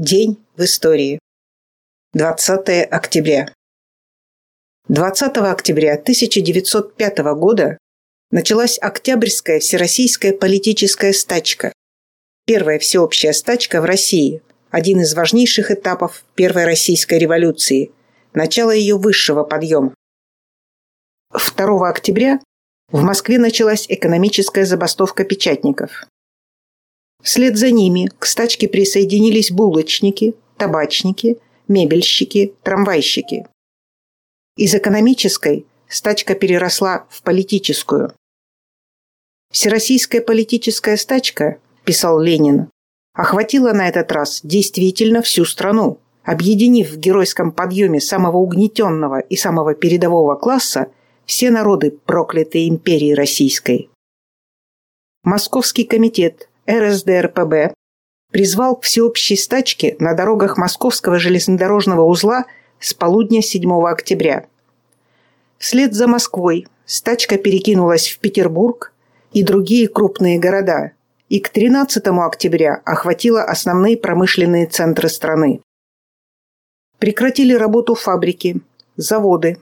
День в истории. 20 октября. 20 октября 1905 года началась Октябрьская всероссийская политическая стачка. Первая всеобщая стачка в России, один из важнейших этапов Первой Российской революции, начало ее высшего подъема. 2 октября в Москве началась экономическая забастовка печатников. Вслед за ними к стачке присоединились булочники, табачники, мебельщики, трамвайщики. Из экономической стачка переросла в политическую. Всероссийская политическая стачка, писал Ленин, охватила на этот раз действительно всю страну, объединив в геройском подъеме самого угнетенного и самого передового класса все народы проклятой империи российской. Московский комитет РСДРПБ призвал к всеобщей стачке на дорогах Московского железнодорожного узла с полудня 7 октября. Вслед за Москвой стачка перекинулась в Петербург и другие крупные города и к 13 октября охватила основные промышленные центры страны. Прекратили работу фабрики, заводы,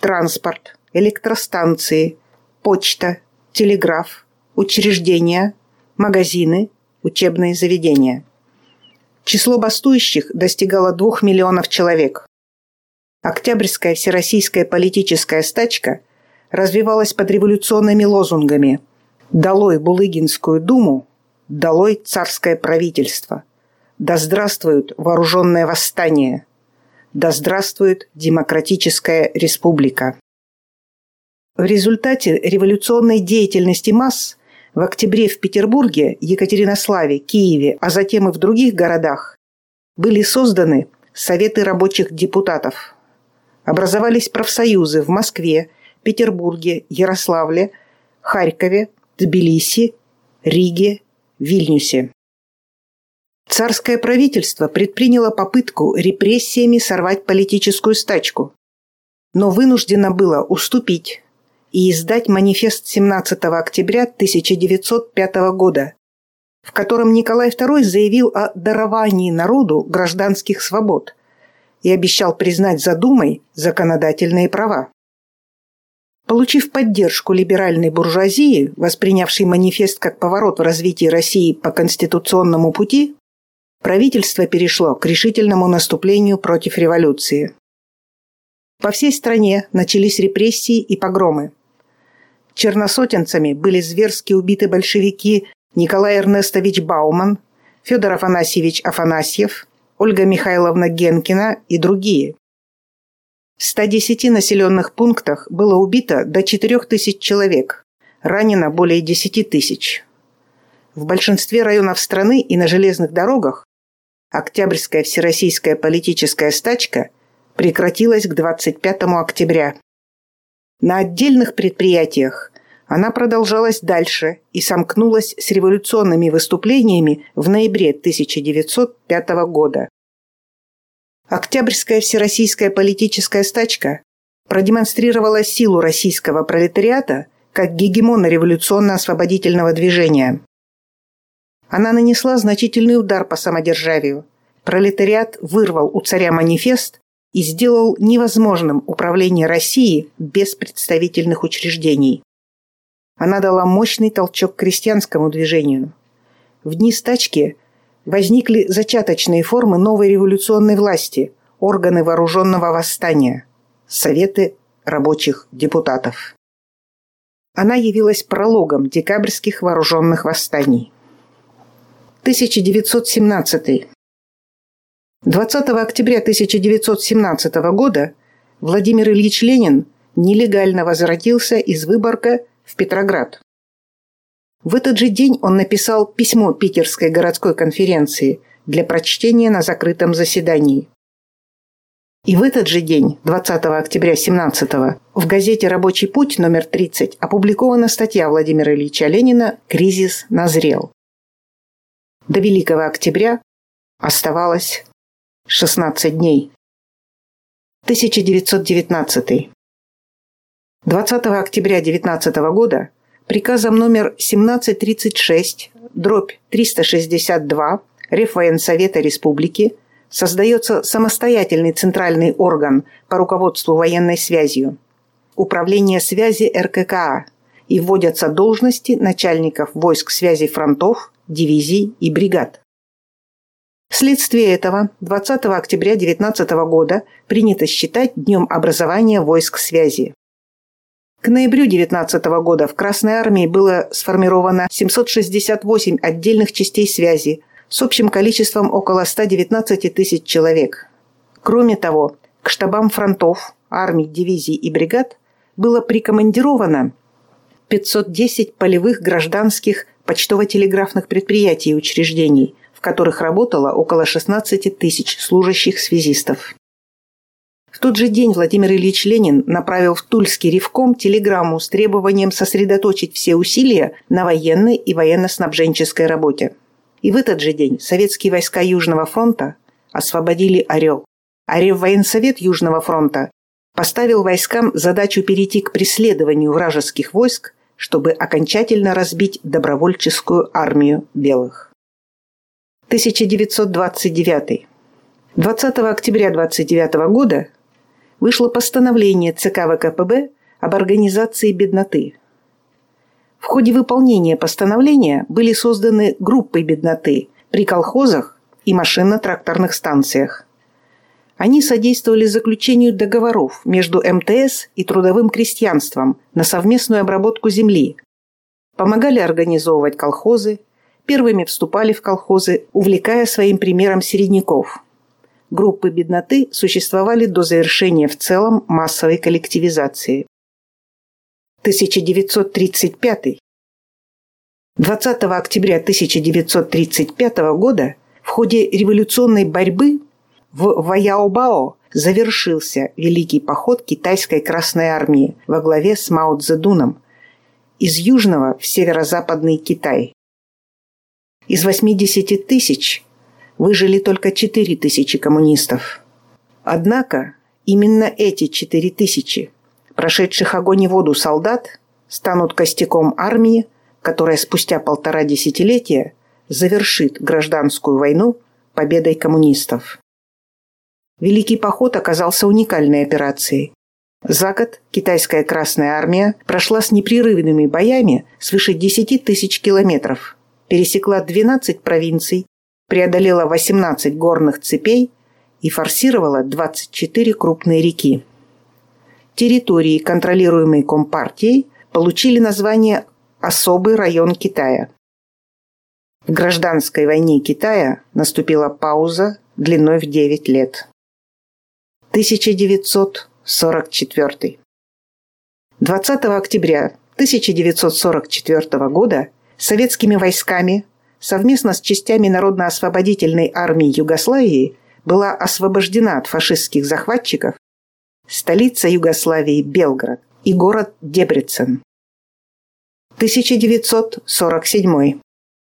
транспорт, электростанции, почта, телеграф, учреждения, магазины, учебные заведения. Число бастующих достигало двух миллионов человек. Октябрьская всероссийская политическая стачка развивалась под революционными лозунгами «Долой Булыгинскую думу», «Долой царское правительство», «Да здравствует вооруженное восстание», «Да здравствует демократическая республика». В результате революционной деятельности масс в октябре в Петербурге, Екатеринославе, Киеве, а затем и в других городах были созданы Советы рабочих депутатов. Образовались профсоюзы в Москве, Петербурге, Ярославле, Харькове, Тбилиси, Риге, Вильнюсе. Царское правительство предприняло попытку репрессиями сорвать политическую стачку, но вынуждено было уступить и издать манифест 17 октября 1905 года, в котором Николай II заявил о даровании народу гражданских свобод и обещал признать за Думой законодательные права. Получив поддержку либеральной буржуазии, воспринявшей манифест как поворот в развитии России по конституционному пути, правительство перешло к решительному наступлению против революции. По всей стране начались репрессии и погромы. Черносотенцами были зверски убиты большевики Николай Эрнестович Бауман, Федор Афанасьевич Афанасьев, Ольга Михайловна Генкина и другие. В 110 населенных пунктах было убито до 4 тысяч человек, ранено более 10 тысяч. В большинстве районов страны и на железных дорогах Октябрьская всероссийская политическая стачка прекратилась к 25 октября. На отдельных предприятиях она продолжалась дальше и сомкнулась с революционными выступлениями в ноябре 1905 года. Октябрьская всероссийская политическая стачка продемонстрировала силу российского пролетариата как гегемона революционно-освободительного движения. Она нанесла значительный удар по самодержавию. Пролетариат вырвал у царя манифест и сделал невозможным управление Россией без представительных учреждений. Она дала мощный толчок крестьянскому движению. В дни стачки возникли зачаточные формы новой революционной власти, органы вооруженного восстания, советы рабочих депутатов. Она явилась прологом декабрьских вооруженных восстаний. 1917. 20 октября 1917 года Владимир Ильич Ленин нелегально возвратился из Выборга в Петроград. В этот же день он написал письмо Питерской городской конференции для прочтения на закрытом заседании. И в этот же день, 20 октября 17 в газете «Рабочий путь» номер 30 опубликована статья Владимира Ильича Ленина «Кризис назрел». До Великого октября оставалось 16 дней. 1919. 20 октября 19 года приказом номер 1736, дробь 362 Реввоенсовета Республики создается самостоятельный центральный орган по руководству военной связью – Управление связи РККА и вводятся должности начальников войск связи фронтов, дивизий и бригад. Вследствие этого 20 октября 19 года принято считать Днем образования войск связи. К ноябрю 19 года в Красной армии было сформировано 768 отдельных частей связи с общим количеством около 119 тысяч человек. Кроме того, к штабам фронтов, армий, дивизий и бригад было прикомандировано 510 полевых гражданских почтово-телеграфных предприятий и учреждений, в которых работало около 16 тысяч служащих связистов. В тот же день Владимир Ильич Ленин направил в Тульский ревком телеграмму с требованием сосредоточить все усилия на военной и военно-снабженческой работе. И в этот же день советские войска Южного фронта освободили «Орел», а Реввоенсовет Южного фронта поставил войскам задачу перейти к преследованию вражеских войск, чтобы окончательно разбить добровольческую армию белых. 1929. 20 октября 29 года вышло постановление ЦК ВКПБ об организации бедноты. В ходе выполнения постановления были созданы группы бедноты при колхозах и машинно-тракторных станциях. Они содействовали заключению договоров между МТС и трудовым крестьянством на совместную обработку земли, помогали организовывать колхозы, первыми вступали в колхозы, увлекая своим примером середняков – группы бедноты существовали до завершения в целом массовой коллективизации. 1935. 20 октября 1935 года в ходе революционной борьбы в Ваяобао завершился великий поход китайской Красной Армии во главе с Мао Цзэдуном из южного в северо-западный Китай. Из 80 тысяч выжили только 4 тысячи коммунистов. Однако именно эти 4 тысячи, прошедших огонь и воду солдат, станут костяком армии, которая спустя полтора десятилетия завершит гражданскую войну победой коммунистов. Великий поход оказался уникальной операцией. За год китайская Красная Армия прошла с непрерывными боями свыше 10 тысяч километров, пересекла 12 провинций, преодолела 18 горных цепей и форсировала 24 крупные реки. Территории, контролируемые Компартией, получили название «Особый район Китая». В гражданской войне Китая наступила пауза длиной в 9 лет. 1944. 20 октября 1944 года советскими войсками совместно с частями Народно-освободительной армии Югославии была освобождена от фашистских захватчиков столица Югославии Белград и город Дебрецен. 1947.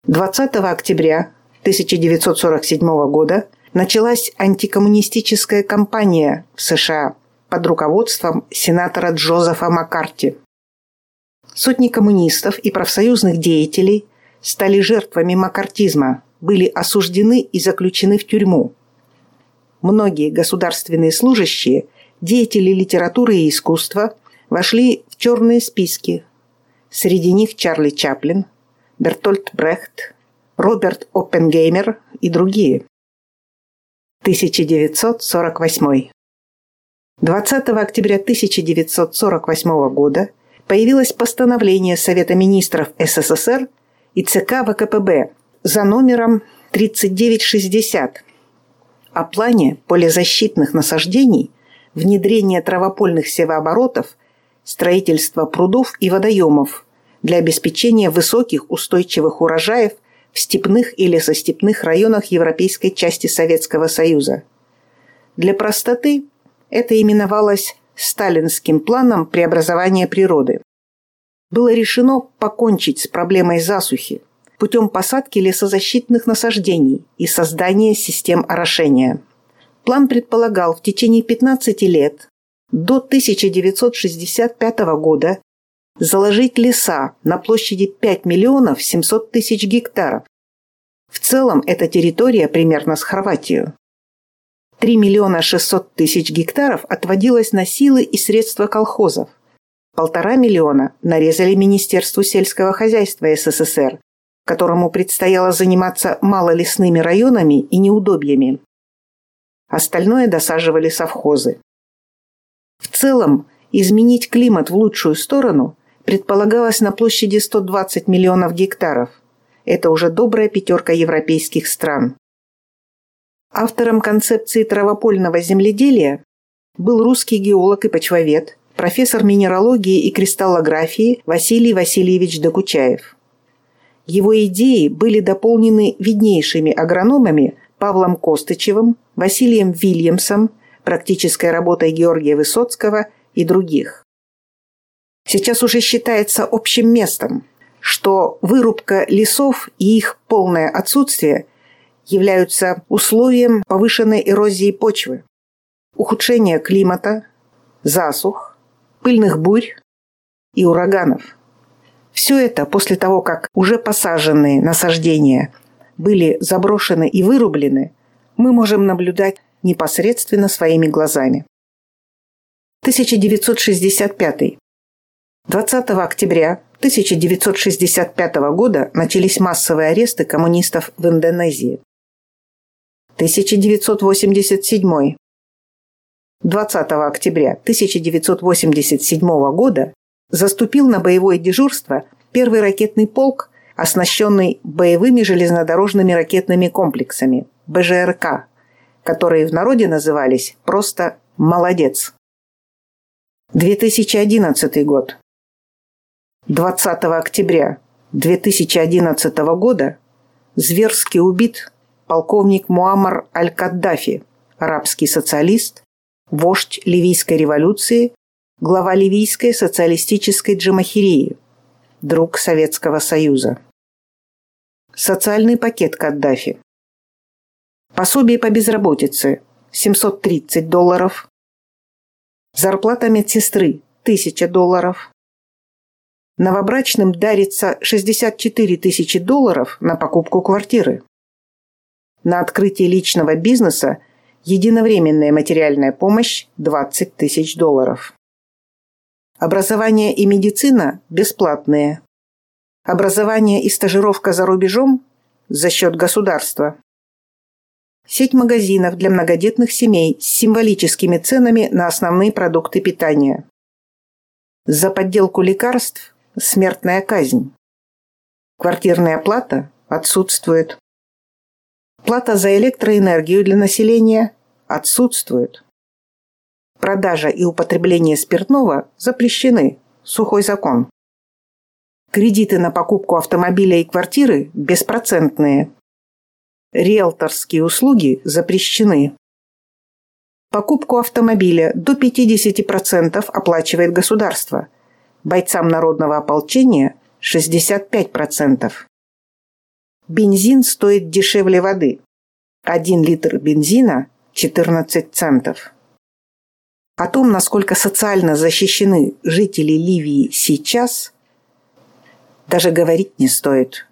20 октября 1947 года началась антикоммунистическая кампания в США под руководством сенатора Джозефа Маккарти. Сотни коммунистов и профсоюзных деятелей стали жертвами макартизма, были осуждены и заключены в тюрьму. Многие государственные служащие, деятели литературы и искусства вошли в черные списки. Среди них Чарли Чаплин, Бертольд Брехт, Роберт Оппенгеймер и другие. 1948. 20 октября 1948 года появилось постановление Совета министров СССР – и ЦК ВКПБ за номером 3960 о плане полезащитных насаждений, внедрения травопольных севооборотов, строительства прудов и водоемов для обеспечения высоких устойчивых урожаев в степных и лесостепных районах европейской части Советского Союза. Для простоты это именовалось сталинским планом преобразования природы было решено покончить с проблемой засухи путем посадки лесозащитных насаждений и создания систем орошения. План предполагал в течение 15 лет до 1965 года заложить леса на площади 5 миллионов 700 тысяч гектаров. В целом эта территория примерно с Хорватию. 3 миллиона 600 тысяч гектаров отводилось на силы и средства колхозов. Полтора миллиона нарезали Министерству сельского хозяйства СССР, которому предстояло заниматься малолесными районами и неудобьями. Остальное досаживали совхозы. В целом, изменить климат в лучшую сторону предполагалось на площади 120 миллионов гектаров. Это уже добрая пятерка европейских стран. Автором концепции травопольного земледелия был русский геолог и почвовед, профессор минералогии и кристаллографии Василий Васильевич Докучаев. Его идеи были дополнены виднейшими агрономами Павлом Костычевым, Василием Вильямсом, практической работой Георгия Высоцкого и других. Сейчас уже считается общим местом, что вырубка лесов и их полное отсутствие являются условием повышенной эрозии почвы, ухудшения климата, засух, пыльных бурь и ураганов. Все это после того, как уже посаженные насаждения были заброшены и вырублены, мы можем наблюдать непосредственно своими глазами. 1965. 20 октября 1965 года начались массовые аресты коммунистов в Индонезии. 1987. 20 октября 1987 года заступил на боевое дежурство первый ракетный полк, оснащенный боевыми железнодорожными ракетными комплексами БЖРК, которые в народе назывались просто «молодец». 2011 год. 20 октября 2011 года зверски убит полковник Муаммар Аль-Каддафи, арабский социалист, вождь ливийской революции, глава ливийской социалистической джамахирии, друг Советского Союза. Социальный пакет Каддафи. Пособие по безработице – 730 долларов. Зарплата медсестры – 1000 долларов. Новобрачным дарится 64 тысячи долларов на покупку квартиры на открытие личного бизнеса единовременная материальная помощь 20 тысяч долларов. Образование и медицина бесплатные. Образование и стажировка за рубежом за счет государства. Сеть магазинов для многодетных семей с символическими ценами на основные продукты питания. За подделку лекарств – смертная казнь. Квартирная плата отсутствует. Плата за электроэнергию для населения отсутствует. Продажа и употребление спиртного запрещены. Сухой закон. Кредиты на покупку автомобиля и квартиры беспроцентные. Риэлторские услуги запрещены. Покупку автомобиля до 50% оплачивает государство. Бойцам народного ополчения 65%. Бензин стоит дешевле воды. Один литр бензина – 14 центов. О том, насколько социально защищены жители Ливии сейчас, даже говорить не стоит.